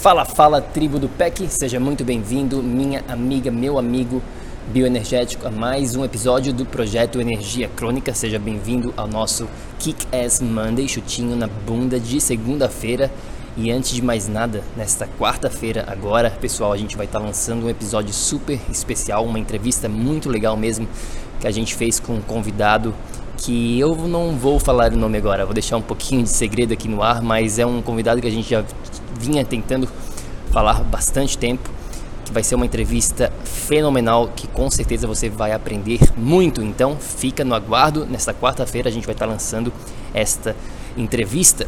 Fala, fala, tribo do PEC, seja muito bem-vindo, minha amiga, meu amigo bioenergético, a mais um episódio do projeto Energia Crônica. Seja bem-vindo ao nosso Kick Ass Monday, chutinho na bunda de segunda-feira. E antes de mais nada, nesta quarta-feira, agora, pessoal, a gente vai estar lançando um episódio super especial, uma entrevista muito legal mesmo que a gente fez com um convidado que eu não vou falar o nome agora, vou deixar um pouquinho de segredo aqui no ar, mas é um convidado que a gente já vinha tentando falar bastante tempo, que vai ser uma entrevista fenomenal que com certeza você vai aprender muito. Então, fica no aguardo. Nesta quarta-feira a gente vai estar lançando esta entrevista.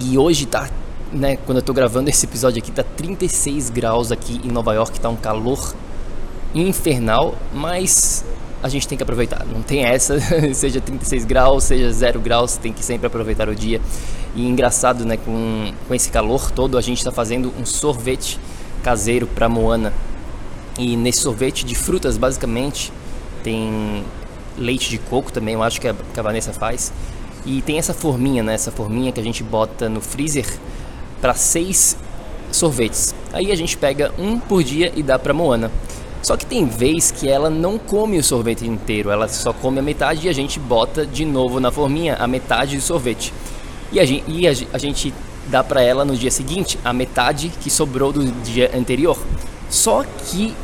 E hoje tá, né, quando eu tô gravando esse episódio aqui, tá 36 graus aqui em Nova York, tá um calor infernal, mas a gente tem que aproveitar. Não tem essa, seja 36 graus, seja 0 graus, tem que sempre aproveitar o dia. E engraçado, né, com, com esse calor todo, a gente está fazendo um sorvete caseiro para Moana. E nesse sorvete de frutas, basicamente, tem leite de coco também, eu acho que a, que a Vanessa faz. E tem essa forminha, né, essa forminha que a gente bota no freezer para seis sorvetes. Aí a gente pega um por dia e dá para Moana. Só que tem vez que ela não come o sorvete inteiro, ela só come a metade e a gente bota de novo na forminha a metade do sorvete. E a gente, e a, a gente dá para ela no dia seguinte a metade que sobrou do dia anterior. Só que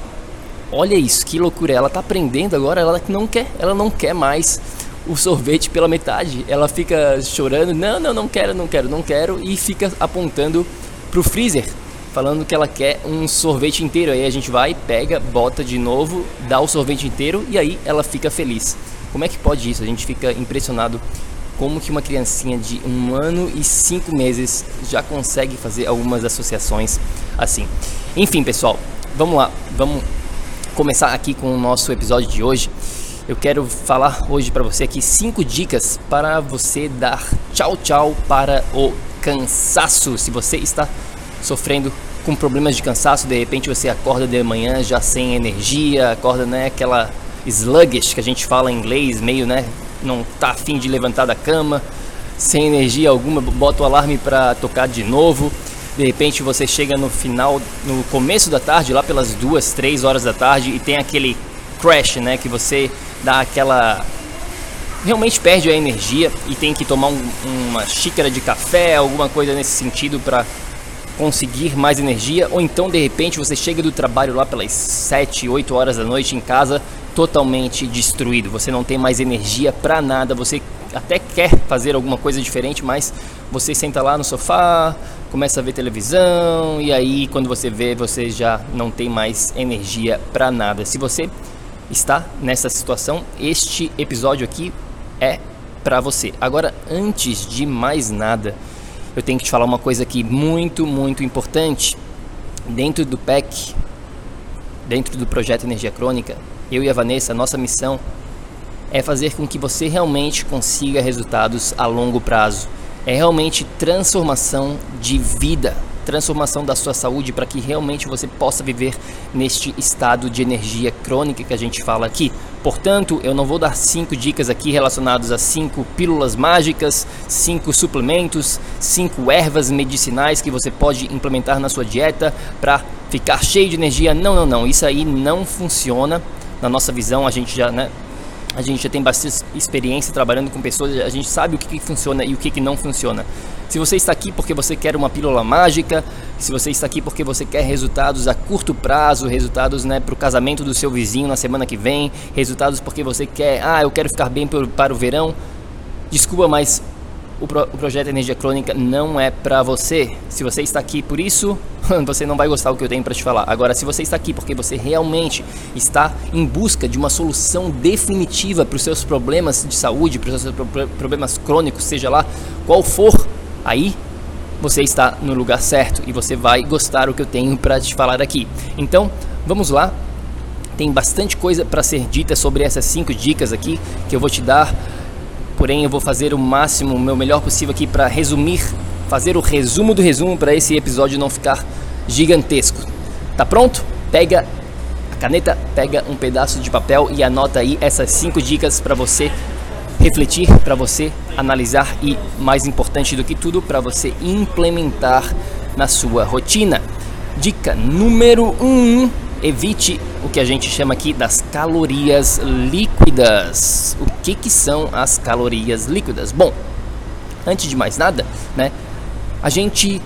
olha isso, que loucura, ela tá aprendendo agora, ela não quer, ela não quer mais o sorvete pela metade. Ela fica chorando, não, não, não quero, não quero, não quero e fica apontando pro freezer falando que ela quer um sorvete inteiro. Aí a gente vai, pega, bota de novo, dá o sorvete inteiro e aí ela fica feliz. Como é que pode isso? A gente fica impressionado como que uma criancinha de um ano e cinco meses já consegue fazer algumas associações assim. Enfim, pessoal, vamos lá, vamos começar aqui com o nosso episódio de hoje. Eu quero falar hoje para você aqui cinco dicas para você dar tchau tchau para o cansaço. Se você está sofrendo com problemas de cansaço, de repente você acorda de manhã já sem energia, acorda né, aquela sluggish que a gente fala em inglês, meio né, não tá afim de levantar da cama, sem energia alguma, bota o alarme para tocar de novo. De repente você chega no final, no começo da tarde, lá pelas duas, três horas da tarde e tem aquele crash, né, que você dá aquela realmente perde a energia e tem que tomar um, uma xícara de café, alguma coisa nesse sentido para conseguir mais energia, ou então de repente você chega do trabalho lá pelas 7, 8 horas da noite em casa totalmente destruído. Você não tem mais energia para nada, você até quer fazer alguma coisa diferente, mas você senta lá no sofá, começa a ver televisão e aí quando você vê, você já não tem mais energia para nada. Se você está nessa situação, este episódio aqui é para você. Agora, antes de mais nada, eu tenho que te falar uma coisa aqui muito, muito importante. Dentro do PEC, dentro do projeto Energia Crônica, eu e a Vanessa, nossa missão é fazer com que você realmente consiga resultados a longo prazo. É realmente transformação de vida, transformação da sua saúde para que realmente você possa viver neste estado de energia crônica que a gente fala aqui. Portanto, eu não vou dar cinco dicas aqui relacionadas a cinco pílulas mágicas, cinco suplementos, cinco ervas medicinais que você pode implementar na sua dieta para ficar cheio de energia. Não, não, não. Isso aí não funciona. Na nossa visão, a gente já, né, a gente já tem bastante experiência trabalhando com pessoas, a gente sabe o que, que funciona e o que, que não funciona. Se você está aqui porque você quer uma pílula mágica, se você está aqui porque você quer resultados a curto prazo, resultados né, para o casamento do seu vizinho na semana que vem, resultados porque você quer, ah, eu quero ficar bem para o verão, desculpa, mas o, pro, o projeto Energia Crônica não é para você. Se você está aqui por isso, você não vai gostar do que eu tenho para te falar. Agora, se você está aqui porque você realmente está em busca de uma solução definitiva para os seus problemas de saúde, para os seus problemas crônicos, seja lá qual for, aí você está no lugar certo e você vai gostar do que eu tenho para te falar aqui. Então, vamos lá. Tem bastante coisa para ser dita sobre essas cinco dicas aqui que eu vou te dar porém eu vou fazer o máximo, o meu melhor possível aqui para resumir, fazer o resumo do resumo para esse episódio não ficar gigantesco. Tá pronto? Pega a caneta, pega um pedaço de papel e anota aí essas cinco dicas para você refletir, para você analisar e, mais importante do que tudo, para você implementar na sua rotina. Dica número 1: um, evite o que a gente chama aqui das calorias líquidas. O que, que são as calorias líquidas? Bom, antes de mais nada, né, a gente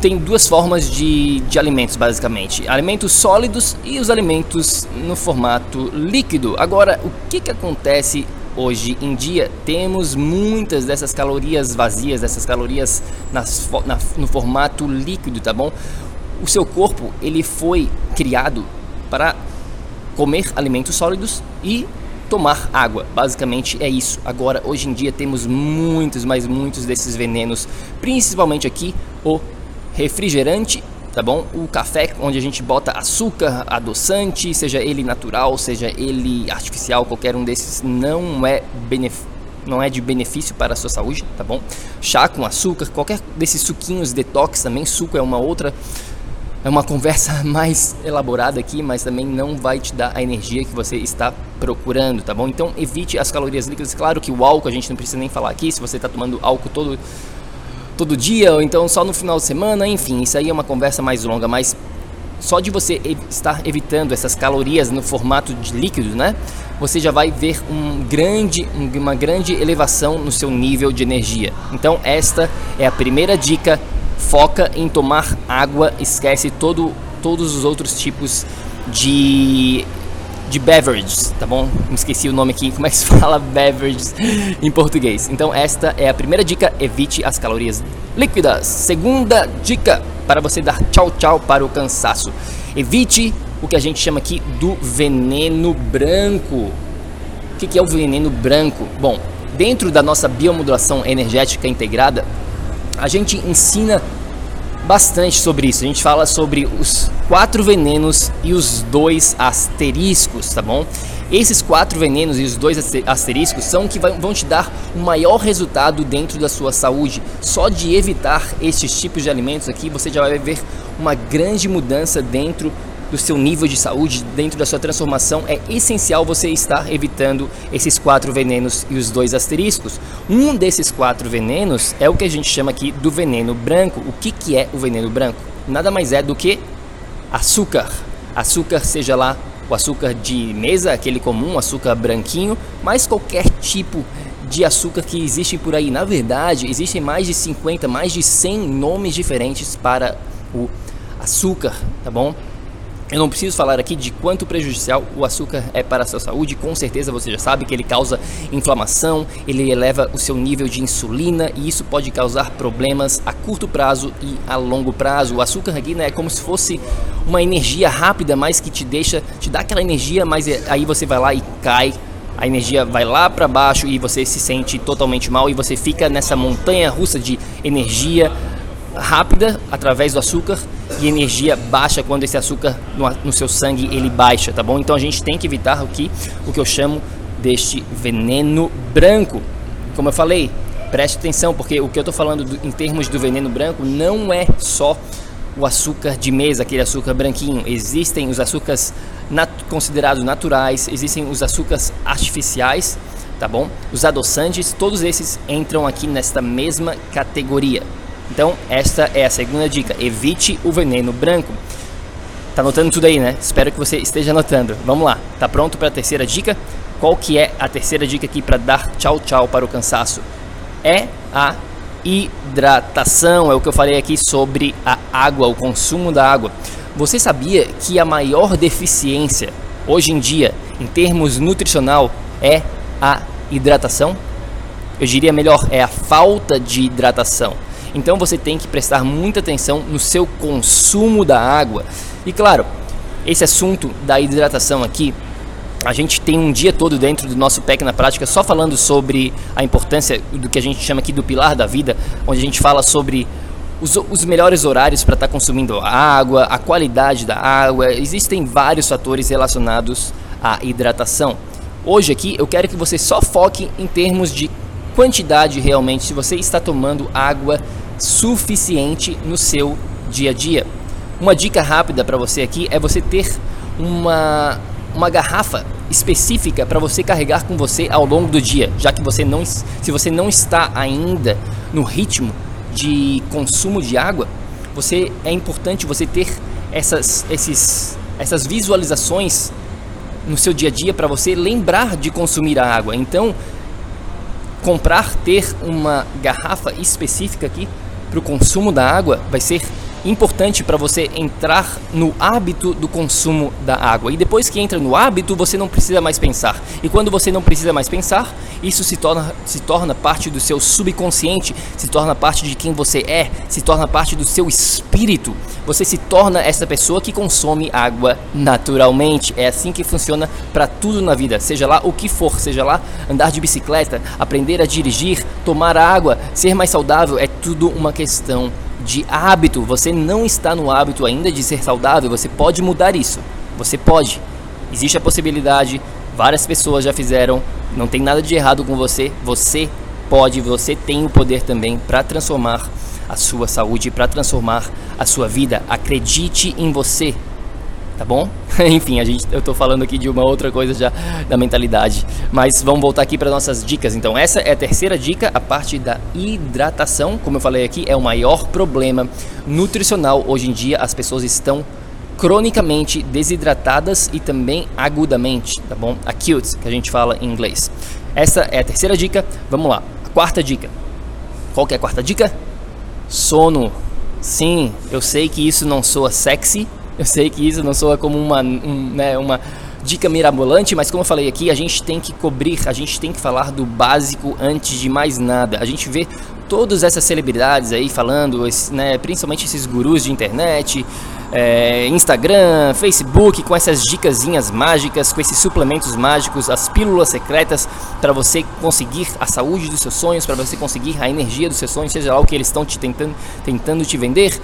tem duas formas de, de alimentos, basicamente: alimentos sólidos e os alimentos no formato líquido. Agora, o que, que acontece hoje em dia? Temos muitas dessas calorias vazias, dessas calorias nas, na, no formato líquido, tá bom? O seu corpo ele foi criado para comer alimentos sólidos e tomar água. Basicamente é isso. Agora, hoje em dia temos muitos, mas muitos desses venenos, principalmente aqui o refrigerante, tá bom? O café onde a gente bota açúcar, adoçante, seja ele natural, seja ele artificial, qualquer um desses não é benefício não é de benefício para a sua saúde, tá bom? Chá com açúcar, qualquer desses suquinhos detox também, suco é uma outra é uma conversa mais elaborada aqui, mas também não vai te dar a energia que você está procurando, tá bom? Então evite as calorias líquidas. Claro que o álcool a gente não precisa nem falar aqui, se você está tomando álcool todo todo dia ou então só no final de semana, enfim, isso aí é uma conversa mais longa, mas só de você estar evitando essas calorias no formato de líquido, né? Você já vai ver um grande, uma grande elevação no seu nível de energia. Então esta é a primeira dica foca em tomar água, esquece todo, todos os outros tipos de de beverages, tá bom? Me esqueci o nome aqui, como é que se fala beverages em português. Então esta é a primeira dica, evite as calorias líquidas. Segunda dica para você dar tchau tchau para o cansaço. Evite o que a gente chama aqui do veneno branco. O que é o veneno branco? Bom, dentro da nossa biomodulação energética integrada, a gente ensina bastante sobre isso. A gente fala sobre os quatro venenos e os dois asteriscos, tá bom? Esses quatro venenos e os dois asteriscos são que vão te dar o maior resultado dentro da sua saúde. Só de evitar estes tipos de alimentos aqui, você já vai ver uma grande mudança dentro do seu nível de saúde, dentro da sua transformação, é essencial você estar evitando esses quatro venenos e os dois asteriscos. Um desses quatro venenos é o que a gente chama aqui do veneno branco. O que, que é o veneno branco? Nada mais é do que açúcar. Açúcar, seja lá o açúcar de mesa, aquele comum, açúcar branquinho, mas qualquer tipo de açúcar que existe por aí. Na verdade, existem mais de 50, mais de 100 nomes diferentes para o açúcar, tá bom? Eu não preciso falar aqui de quanto prejudicial o açúcar é para a sua saúde, com certeza você já sabe que ele causa inflamação, ele eleva o seu nível de insulina e isso pode causar problemas a curto prazo e a longo prazo. O açúcar aqui né, é como se fosse uma energia rápida, mas que te deixa, te dá aquela energia, mas é, aí você vai lá e cai a energia vai lá para baixo e você se sente totalmente mal e você fica nessa montanha russa de energia rápida através do açúcar e energia baixa quando esse açúcar no, no, seu sangue ele baixa, tá bom? Então a gente tem que evitar o que o que eu chamo deste veneno branco. Como eu falei, preste atenção porque o que eu estou falando do, em termos do veneno branco não é só o açúcar de mesa, aquele açúcar branquinho. Existem os açúcares nat considerados naturais, existem os açúcares artificiais, tá bom? Os adoçantes, todos esses entram aqui nesta mesma categoria. Então, esta é a segunda dica. Evite o veneno branco. Tá anotando tudo aí, né? Espero que você esteja anotando. Vamos lá. Tá pronto para a terceira dica? Qual que é a terceira dica aqui para dar tchau tchau para o cansaço? É a hidratação. É o que eu falei aqui sobre a água, o consumo da água. Você sabia que a maior deficiência hoje em dia, em termos nutricional, é a hidratação? Eu diria melhor, é a falta de hidratação. Então você tem que prestar muita atenção no seu consumo da água. E claro, esse assunto da hidratação aqui, a gente tem um dia todo dentro do nosso PEC na prática só falando sobre a importância do que a gente chama aqui do pilar da vida, onde a gente fala sobre os, os melhores horários para estar tá consumindo água, a qualidade da água, existem vários fatores relacionados à hidratação. Hoje aqui eu quero que você só foque em termos de quantidade realmente, se você está tomando água suficiente no seu dia a dia. Uma dica rápida para você aqui é você ter uma, uma garrafa específica para você carregar com você ao longo do dia, já que você não, se você não está ainda no ritmo de consumo de água, você é importante você ter essas, esses, essas visualizações no seu dia a dia para você lembrar de consumir a água. Então, comprar, ter uma garrafa específica aqui para o consumo da água vai ser importante para você entrar no hábito do consumo da água. E depois que entra no hábito, você não precisa mais pensar. E quando você não precisa mais pensar, isso se torna, se torna parte do seu subconsciente, se torna parte de quem você é, se torna parte do seu espírito. Você se torna essa pessoa que consome água naturalmente. É assim que funciona para tudo na vida, seja lá o que for, seja lá andar de bicicleta, aprender a dirigir, tomar água, ser mais saudável, é tudo uma questão de hábito. Você não está no hábito ainda de ser saudável, você pode mudar isso. Você pode. Existe a possibilidade, várias pessoas já fizeram, não tem nada de errado com você. Você pode, você tem o poder também para transformar a sua saúde, para transformar a sua vida. Acredite em você tá bom? Enfim, a gente, eu tô falando aqui de uma outra coisa já da mentalidade, mas vamos voltar aqui para nossas dicas. Então, essa é a terceira dica, a parte da hidratação. Como eu falei aqui, é o maior problema nutricional hoje em dia. As pessoas estão cronicamente desidratadas e também agudamente, tá bom? Acute, que a gente fala em inglês. Essa é a terceira dica. Vamos lá. A quarta dica. Qual que é a quarta dica? Sono. Sim, eu sei que isso não soa sexy, eu sei que isso não soa como uma, um, né, uma dica mirabolante, mas como eu falei aqui, a gente tem que cobrir, a gente tem que falar do básico antes de mais nada. A gente vê todas essas celebridades aí falando, né, principalmente esses gurus de internet, é, Instagram, Facebook, com essas dicasinhas mágicas, com esses suplementos mágicos, as pílulas secretas para você conseguir a saúde dos seus sonhos, para você conseguir a energia dos seus sonhos, seja lá o que eles estão te tentando, tentando te vender,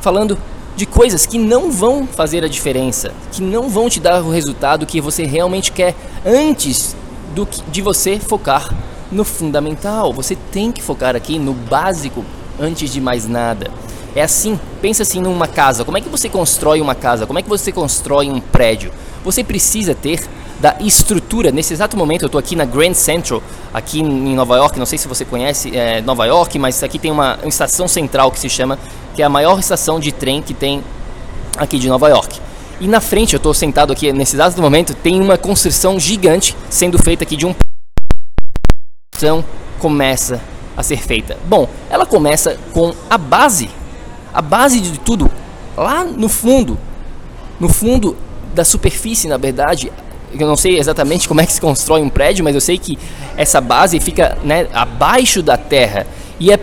falando de coisas que não vão fazer a diferença, que não vão te dar o resultado que você realmente quer antes do que, de você focar no fundamental. Você tem que focar aqui no básico antes de mais nada. É assim, pensa assim numa casa. Como é que você constrói uma casa? Como é que você constrói um prédio? Você precisa ter da estrutura. Nesse exato momento eu estou aqui na Grand Central, aqui em Nova York. Não sei se você conhece é, Nova York, mas aqui tem uma, uma estação central que se chama que é a maior estação de trem que tem aqui de Nova York. E na frente, eu estou sentado aqui nesse exato momento, tem uma construção gigante sendo feita aqui de um então começa a ser feita. Bom, ela começa com a base, a base de tudo lá no fundo, no fundo da superfície, na verdade. Eu não sei exatamente como é que se constrói um prédio, mas eu sei que essa base fica né, abaixo da terra e é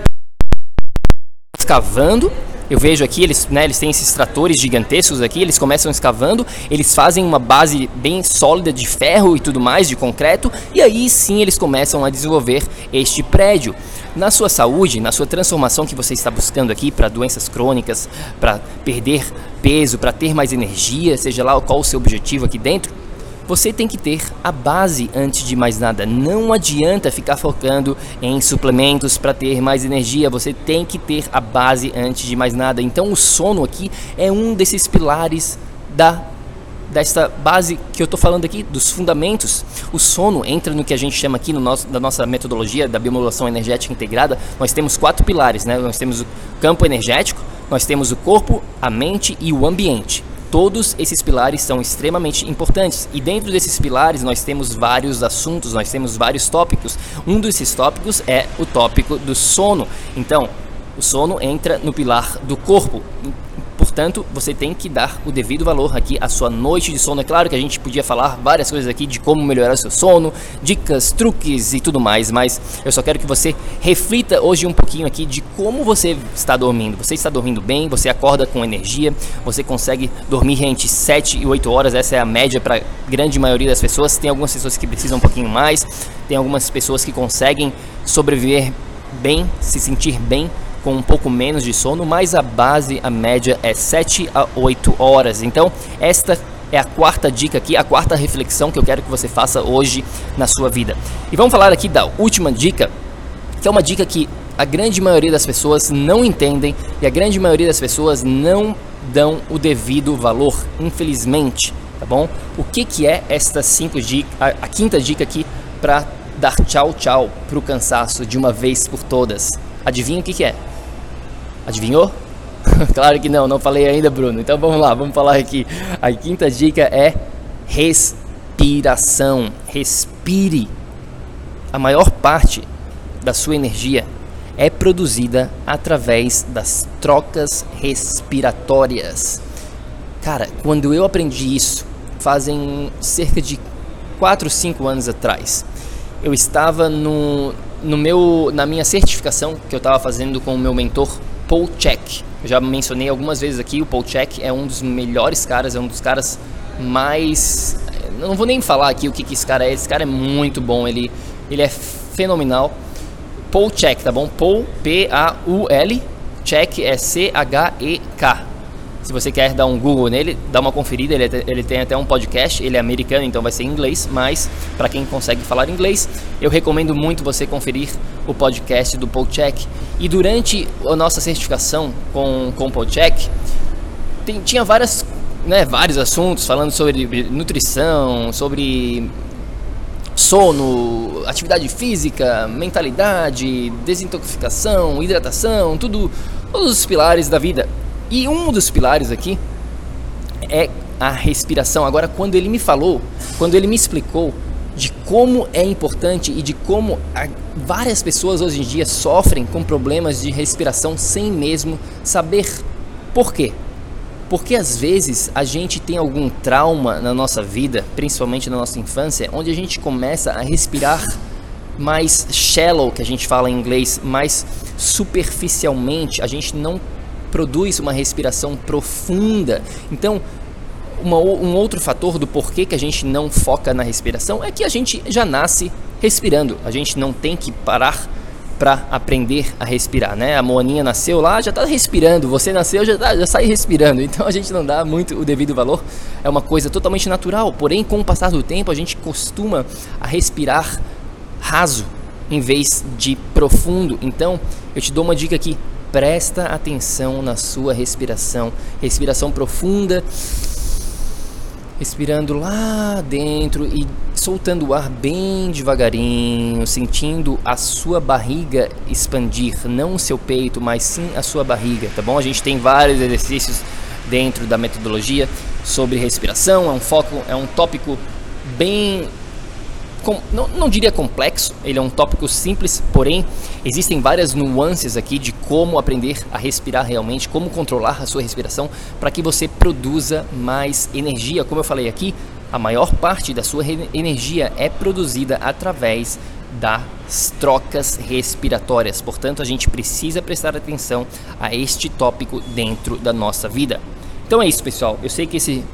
escavando. Eu vejo aqui, eles, né, eles têm esses tratores gigantescos aqui, eles começam escavando, eles fazem uma base bem sólida de ferro e tudo mais, de concreto, e aí sim eles começam a desenvolver este prédio. Na sua saúde, na sua transformação que você está buscando aqui para doenças crônicas, para perder peso, para ter mais energia, seja lá qual o seu objetivo aqui dentro, você tem que ter a base antes de mais nada. Não adianta ficar focando em suplementos para ter mais energia. Você tem que ter a base antes de mais nada. Então, o sono aqui é um desses pilares da desta base que eu estou falando aqui, dos fundamentos. O sono entra no que a gente chama aqui no nosso, da nossa metodologia da biomodulação energética integrada. Nós temos quatro pilares, né? Nós temos o campo energético, nós temos o corpo, a mente e o ambiente. Todos esses pilares são extremamente importantes e dentro desses pilares nós temos vários assuntos, nós temos vários tópicos. Um desses tópicos é o tópico do sono. Então, o sono entra no pilar do corpo. Portanto, você tem que dar o devido valor aqui à sua noite de sono. É claro que a gente podia falar várias coisas aqui de como melhorar o seu sono, dicas, truques e tudo mais, mas eu só quero que você reflita hoje um pouquinho aqui de como você está dormindo. Você está dormindo bem? Você acorda com energia? Você consegue dormir entre 7 e 8 horas? Essa é a média para a grande maioria das pessoas. Tem algumas pessoas que precisam um pouquinho mais, tem algumas pessoas que conseguem sobreviver bem, se sentir bem com um pouco menos de sono, mas a base, a média é 7 a 8 horas. Então, esta é a quarta dica aqui, a quarta reflexão que eu quero que você faça hoje na sua vida. E vamos falar aqui da última dica, que é uma dica que a grande maioria das pessoas não entendem e a grande maioria das pessoas não dão o devido valor, infelizmente, tá bom? O que que é esta cinco dica, a, a quinta dica aqui para dar tchau tchau para o cansaço de uma vez por todas? Adivinha o que que é? Adivinhou? claro que não, não falei ainda, Bruno. Então vamos lá, vamos falar aqui. A quinta dica é respiração. Respire. A maior parte da sua energia é produzida através das trocas respiratórias. Cara, quando eu aprendi isso, fazem cerca de 4, 5 anos atrás, eu estava no, no meu, na minha certificação que eu estava fazendo com o meu mentor Paul Check. Eu já mencionei algumas vezes aqui, o Paul Check é um dos melhores caras, é um dos caras mais. Não vou nem falar aqui o que, que esse cara é, esse cara é muito bom, ele, ele é fenomenal. Paul Check, tá bom? Paul, P-A-U-L, Check é C-H-E-K. Se você quer dar um Google nele, dá uma conferida. Ele, é ele tem até um podcast. Ele é americano, então vai ser em inglês. Mas para quem consegue falar inglês, eu recomendo muito você conferir o podcast do Podcheck. E durante a nossa certificação com, com o tem, tinha várias, né, vários assuntos falando sobre nutrição, sobre sono, atividade física, mentalidade, desintoxicação, hidratação, tudo, todos os pilares da vida. E um dos pilares aqui é a respiração. Agora, quando ele me falou, quando ele me explicou de como é importante e de como várias pessoas hoje em dia sofrem com problemas de respiração sem mesmo saber por quê. Porque às vezes a gente tem algum trauma na nossa vida, principalmente na nossa infância, onde a gente começa a respirar mais shallow, que a gente fala em inglês, mais superficialmente, a gente não produz uma respiração profunda. Então, uma, um outro fator do porquê que a gente não foca na respiração é que a gente já nasce respirando. A gente não tem que parar para aprender a respirar, né? A Moaninha nasceu lá, já está respirando. Você nasceu, já, tá, já sai respirando. Então a gente não dá muito o devido valor. É uma coisa totalmente natural. Porém, com o passar do tempo, a gente costuma a respirar raso em vez de profundo. Então, eu te dou uma dica aqui presta atenção na sua respiração. Respiração profunda, respirando lá dentro e soltando o ar bem devagarinho, sentindo a sua barriga expandir, não o seu peito, mas sim a sua barriga, tá bom? A gente tem vários exercícios dentro da metodologia sobre respiração, é um foco, é um tópico bem com, não, não diria complexo, ele é um tópico simples, porém existem várias nuances aqui de como aprender a respirar realmente, como controlar a sua respiração para que você produza mais energia. Como eu falei aqui, a maior parte da sua energia é produzida através das trocas respiratórias. Portanto, a gente precisa prestar atenção a este tópico dentro da nossa vida. Então é isso, pessoal. Eu sei que esse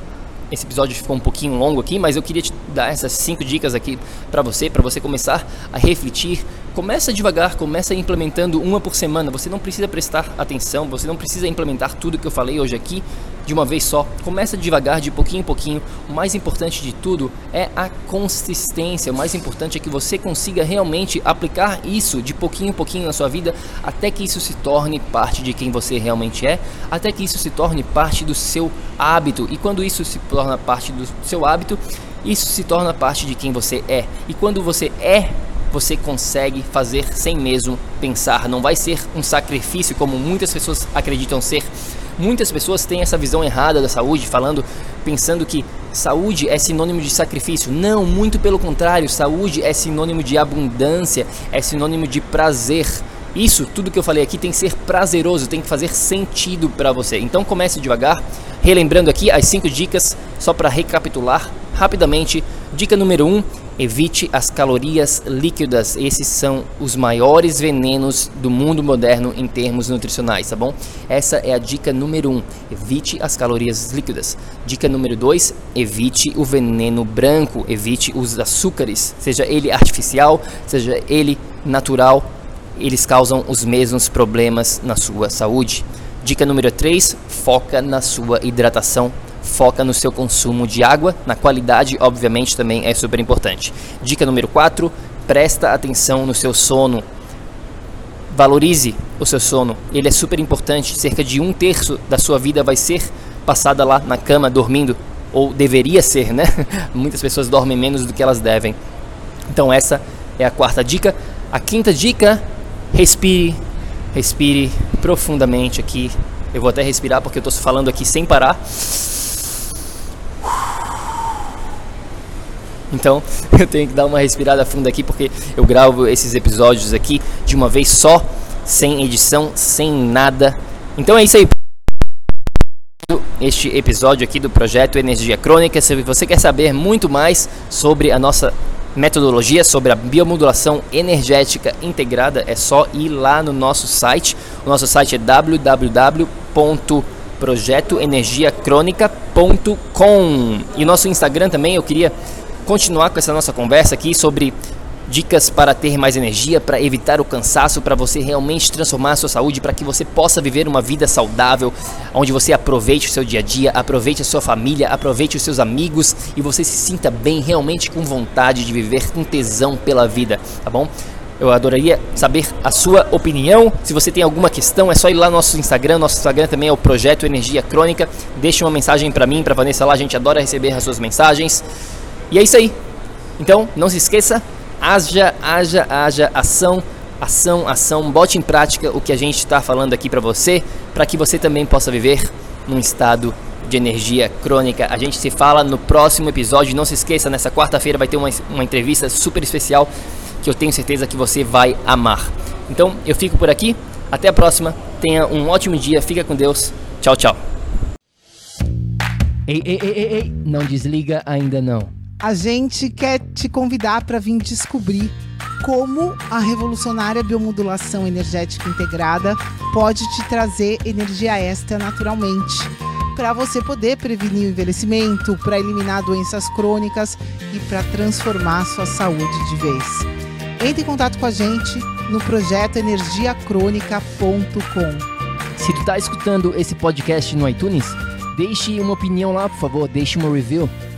esse episódio ficou um pouquinho longo aqui, mas eu queria te dar essas cinco dicas aqui para você, para você começar a refletir começa devagar, começa implementando uma por semana. Você não precisa prestar atenção, você não precisa implementar tudo que eu falei hoje aqui de uma vez só. Começa devagar, de pouquinho em pouquinho. O mais importante de tudo é a consistência. O mais importante é que você consiga realmente aplicar isso de pouquinho em pouquinho na sua vida até que isso se torne parte de quem você realmente é, até que isso se torne parte do seu hábito. E quando isso se torna parte do seu hábito, isso se torna parte de quem você é. E quando você é você consegue fazer sem mesmo pensar. Não vai ser um sacrifício como muitas pessoas acreditam ser. Muitas pessoas têm essa visão errada da saúde, falando, pensando que saúde é sinônimo de sacrifício. Não, muito pelo contrário, saúde é sinônimo de abundância, é sinônimo de prazer. Isso, tudo que eu falei aqui tem que ser prazeroso, tem que fazer sentido para você. Então comece devagar, relembrando aqui as cinco dicas, só para recapitular rapidamente. Dica número 1: um, Evite as calorias líquidas. Esses são os maiores venenos do mundo moderno em termos nutricionais, tá bom? Essa é a dica número 1. Um. Evite as calorias líquidas. Dica número 2. Evite o veneno branco. Evite os açúcares, seja ele artificial, seja ele natural. Eles causam os mesmos problemas na sua saúde. Dica número 3. Foca na sua hidratação foca no seu consumo de água, na qualidade, obviamente, também é super importante. Dica número 4: presta atenção no seu sono. Valorize o seu sono, ele é super importante. Cerca de um terço da sua vida vai ser passada lá na cama dormindo, ou deveria ser, né? Muitas pessoas dormem menos do que elas devem. Então, essa é a quarta dica. A quinta dica: respire, respire profundamente aqui. Eu vou até respirar porque eu estou falando aqui sem parar. Então eu tenho que dar uma respirada funda aqui porque eu gravo esses episódios aqui de uma vez só, sem edição, sem nada. Então é isso aí. Este episódio aqui do projeto Energia Crônica. Se você quer saber muito mais sobre a nossa metodologia, sobre a biomodulação energética integrada, é só ir lá no nosso site. O nosso site é www.projetoenergiacronica.com. E nosso Instagram também eu queria continuar com essa nossa conversa aqui sobre dicas para ter mais energia, para evitar o cansaço, para você realmente transformar a sua saúde, para que você possa viver uma vida saudável, onde você aproveite o seu dia a dia, aproveite a sua família, aproveite os seus amigos e você se sinta bem, realmente com vontade de viver com tesão pela vida, tá bom? Eu adoraria saber a sua opinião. Se você tem alguma questão, é só ir lá no nosso Instagram. Nosso Instagram também é o Projeto Energia Crônica. Deixe uma mensagem para mim, para Vanessa lá. A gente adora receber as suas mensagens. E é isso aí. Então, não se esqueça, haja, haja, haja ação, ação, ação. Bote em prática o que a gente está falando aqui para você, para que você também possa viver num estado de energia crônica. A gente se fala no próximo episódio. Não se esqueça, nessa quarta-feira vai ter uma, uma entrevista super especial que eu tenho certeza que você vai amar. Então, eu fico por aqui. Até a próxima. Tenha um ótimo dia. Fica com Deus. Tchau, tchau. Ei, ei, ei, ei, ei. Não desliga ainda não a gente quer te convidar para vir descobrir como a revolucionária biomodulação energética integrada pode te trazer energia extra naturalmente, para você poder prevenir o envelhecimento, para eliminar doenças crônicas e para transformar sua saúde de vez. Entre em contato com a gente no projeto energiacrônica.com. Se tu tá escutando esse podcast no iTunes, deixe uma opinião lá, por favor, deixe uma review